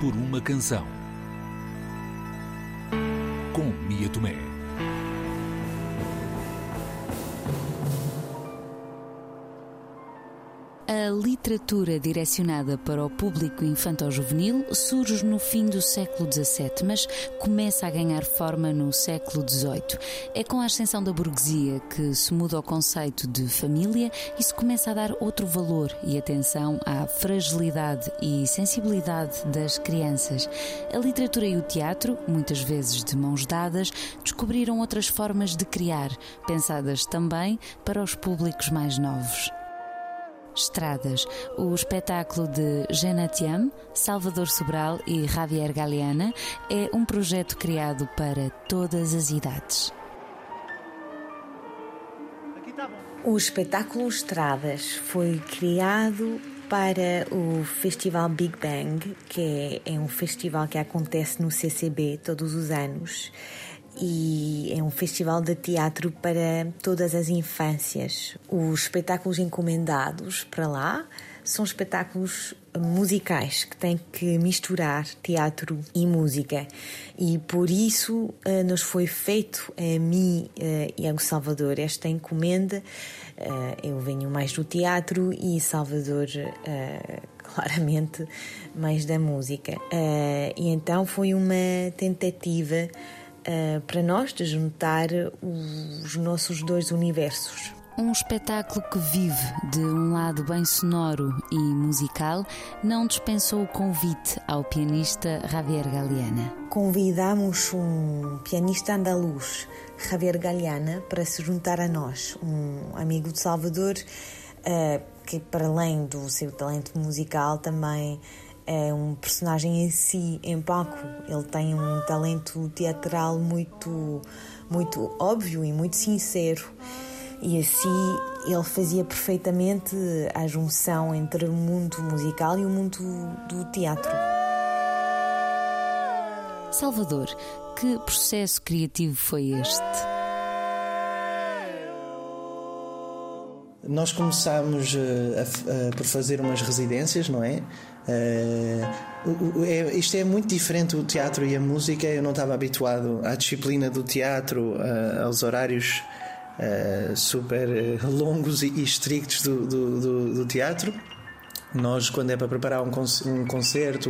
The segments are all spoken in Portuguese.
por uma canção. Com Mia Tomé. Literatura direcionada para o público infanto-juvenil surge no fim do século XVII, mas começa a ganhar forma no século XVIII. É com a ascensão da burguesia que se muda o conceito de família e se começa a dar outro valor e atenção à fragilidade e sensibilidade das crianças. A literatura e o teatro, muitas vezes de mãos dadas, descobriram outras formas de criar, pensadas também para os públicos mais novos. Estradas, o espetáculo de Genatiam, Salvador Sobral e Javier Galeana é um projeto criado para todas as idades. O espetáculo Estradas foi criado para o Festival Big Bang, que é, é um festival que acontece no CCB todos os anos e é um festival de teatro para todas as infâncias. Os espetáculos encomendados para lá são espetáculos musicais que têm que misturar teatro e música. E por isso eh, nos foi feito a mim eh, e ao Salvador esta encomenda. Eh, eu venho mais do teatro e Salvador claramente mais da música. E então foi uma tentativa uh, para nós de juntar os nossos dois universos. Um espetáculo que vive de um lado bem sonoro e musical não dispensou o convite ao pianista Javier Galeana. Convidamos um pianista andaluz, Javier Galeana, para se juntar a nós, um amigo de Salvador, uh, que para além do seu talento musical também é um personagem em si, em palco. Ele tem um talento teatral muito, muito óbvio e muito sincero. E assim ele fazia perfeitamente a junção entre o mundo musical e o mundo do teatro. Salvador, que processo criativo foi este? Nós começámos a, a, por fazer umas residências, não é? Uh, isto é muito diferente o teatro e a música. Eu não estava habituado à disciplina do teatro, uh, aos horários uh, super longos e, e estrictos do, do, do, do, teatro. Nós, quando é para preparar um, um concerto,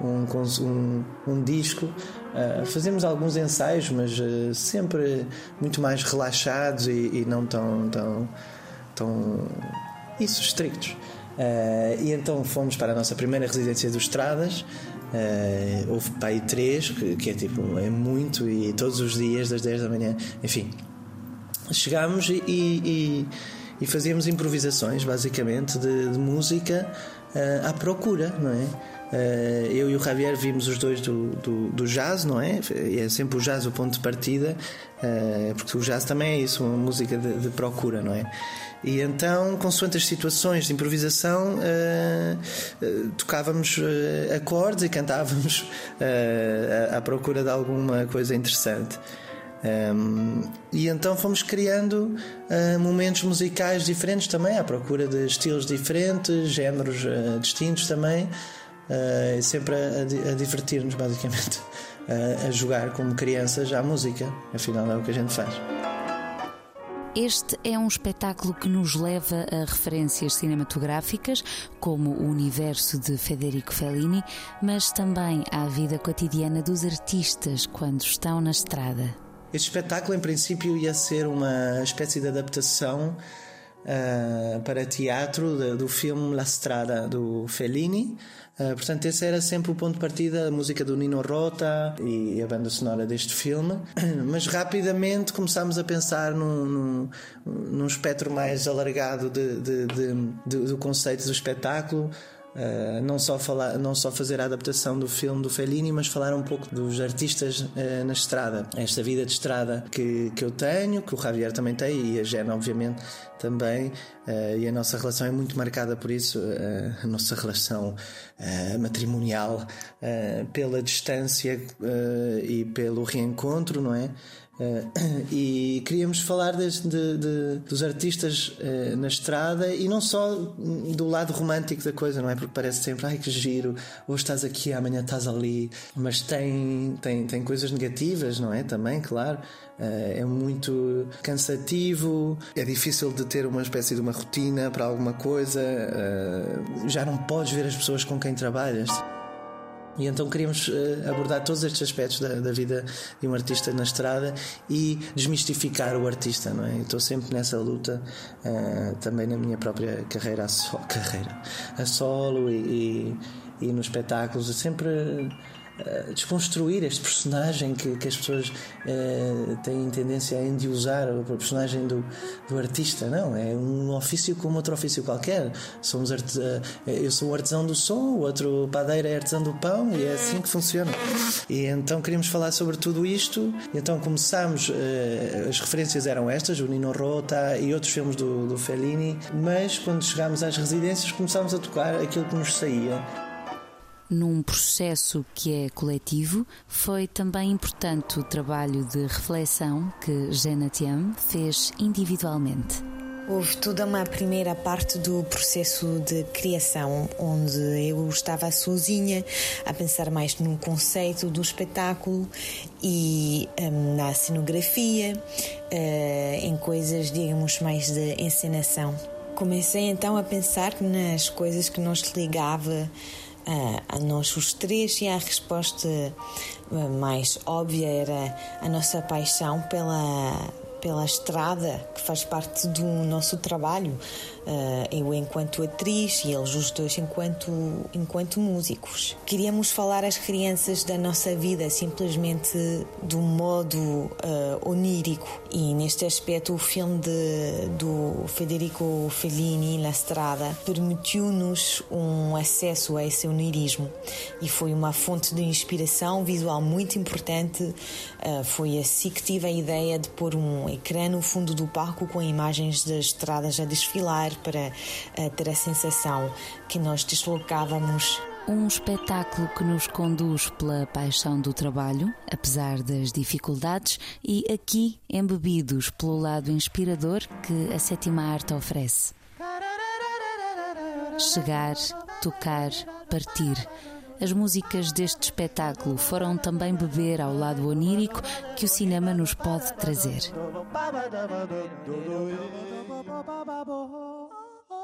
um, um, um disco, fazemos alguns ensaios, mas sempre muito mais relaxados e, e não tão, tão, tão isso, estrictos. Uh, e então fomos para a nossa primeira residência do Estradas. Uh, houve aí três, que, que, é tipo, é muito, e todos os dias, das 10 da manhã, enfim. Chegámos e, e, e fazíamos improvisações, basicamente, de, de música uh, à procura, não é? Uh, eu e o Javier vimos os dois do, do, do, jazz, não é? É sempre o jazz o ponto de partida, uh, porque o jazz também é isso, uma música de, de procura, não é? E então, consoante as situações de improvisação, uh, tocávamos acordes e cantávamos à procura de alguma coisa interessante. Um, e então fomos criando uh, momentos musicais diferentes também, à procura de estilos diferentes, géneros uh, distintos também, uh, sempre a, a divertir-nos, basicamente, uh, a jogar como crianças à música. Afinal, é o que a gente faz. Este é um espetáculo que nos leva a referências cinematográficas, como o universo de Federico Fellini, mas também à vida cotidiana dos artistas quando estão na estrada. Este espetáculo, em princípio, ia ser uma espécie de adaptação uh, para teatro de, do filme La Strada do Fellini. Uh, portanto, esse era sempre o ponto de partida, a música do Nino Rota e a banda sonora deste filme. Mas rapidamente começámos a pensar num, num, num espectro mais alargado de, de, de, do conceito do espetáculo. Uh, não, só falar, não só fazer a adaptação do filme do Fellini, mas falar um pouco dos artistas uh, na estrada. Esta vida de estrada que, que eu tenho, que o Javier também tem e a Jena, obviamente, também. Uh, e a nossa relação é muito marcada por isso, a nossa relação matrimonial, pela distância e pelo reencontro, não é? Uh, e queríamos falar de, de, dos artistas uh, na estrada e não só do lado romântico da coisa, não é? Porque parece sempre, ai que giro, hoje estás aqui, amanhã estás ali, mas tem, tem, tem coisas negativas, não é? Também, claro. Uh, é muito cansativo, é difícil de ter uma espécie de uma rotina para alguma coisa, já não podes ver as pessoas com quem trabalhas. E então queríamos uh, abordar todos estes aspectos da, da, vida de um artista na estrada e desmistificar o artista, não é? Estou sempre nessa luta, uh, também na minha própria carreira a, so carreira, a solo e, e, e nos espetáculos, sempre eh, desconstruir este personagem que, que as pessoas uh, têm tendência a endiosar, o personagem do, do artista. Não, é um ofício como outro ofício qualquer. Somos. Uh, eu sou o artesão do som, o outro padeiro é artesão do pão e é assim que funciona. E então queríamos falar sobre tudo isto. Então começámos, as referências eram estas, o Nino Rota e outros filmes do, do Fellini, mas quando chegámos às residências começámos a tocar aquilo que nos saía num processo que é coletivo, foi também importante o trabalho de reflexão que Jena Tiam fez individualmente. Houve toda uma primeira parte do processo de criação, onde eu estava sozinha a pensar mais no conceito do espetáculo e um, na cenografia, uh, em coisas, digamos, mais de encenação. Comecei então a pensar nas coisas que nos ligava a, a nós os três e a resposta eh, mais óbvia era a nossa paixão pela pela estrada que faz parte do nosso trabalho eh, eu enquanto atriz e eles os dois enquanto, enquanto músicos. Queríamos falar às crianças da nossa vida simplesmente do modo uh, onírico e neste aspecto o filme de, do Federico Fellini, La Strada, permitiu-nos um acesso a esse onirismo e foi uma fonte de inspiração visual muito importante. Uh, foi assim que tive a ideia de pôr um ecrã no fundo do palco com imagens das estradas a desfilar para uh, ter a sensação que nós deslocávamos um espetáculo que nos conduz pela paixão do trabalho, apesar das dificuldades, e aqui embebidos pelo lado inspirador que a sétima arte oferece. Chegar, tocar, partir. As músicas deste espetáculo foram também beber ao lado onírico que o cinema nos pode trazer.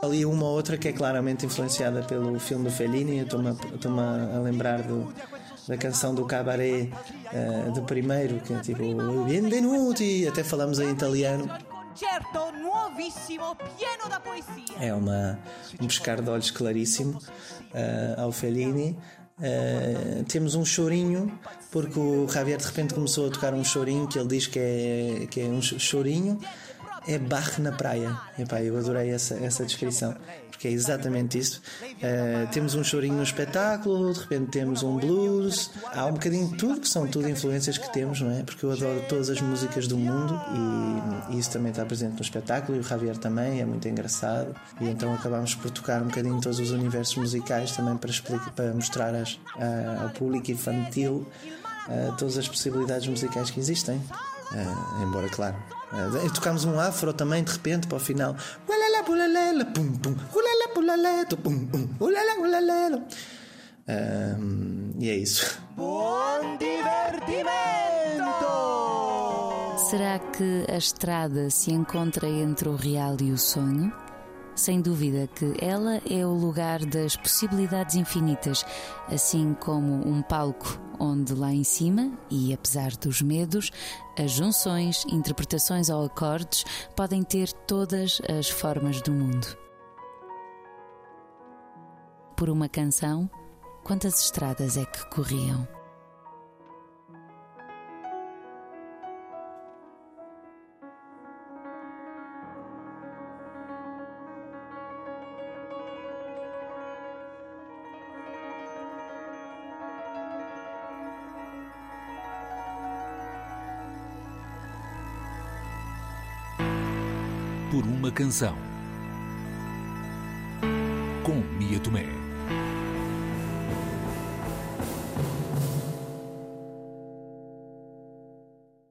Ali uma ou outra que é claramente influenciada pelo filme do Fellini, estou-me a, a, lembrar do, da canção do Cabaret uh, do primeiro, que é tipo Benvenuti, até falamos em italiano. É uma, um pescar de olhos claríssimo uh, ao Fellini. Uh, temos um chorinho, porque o Javier de repente começou a tocar um chorinho que ele diz que é, que é um chorinho é barre na praia. Epá, eu adorei essa, essa descrição, porque é exatamente isso. Uh, temos um chorinho no espetáculo, de repente temos um blues, há um bocadinho de tudo, que são tudo influências que temos, não é? Porque eu adoro todas as músicas do mundo e, e isso também está presente no espetáculo e o Javier também, é muito engraçado. E então acabamos por tocar um bocadinho todos os universos musicais também para, explicar, para mostrar as, uh, ao público infantil uh, todas as possibilidades musicais que existem. Uh, embora, claro, uh, tocámos um afro também de repente para o final. Uh, e é isso. Bom divertimento! Será que a estrada se encontra entre o real e o sonho? Sem dúvida que ela é o lugar das possibilidades infinitas, assim como um palco onde lá em cima, e apesar dos medos, as junções, interpretações ou acordes podem ter todas as formas do mundo. Por uma canção, quantas estradas é que corriam? Por uma canção. Com Mia Tomé.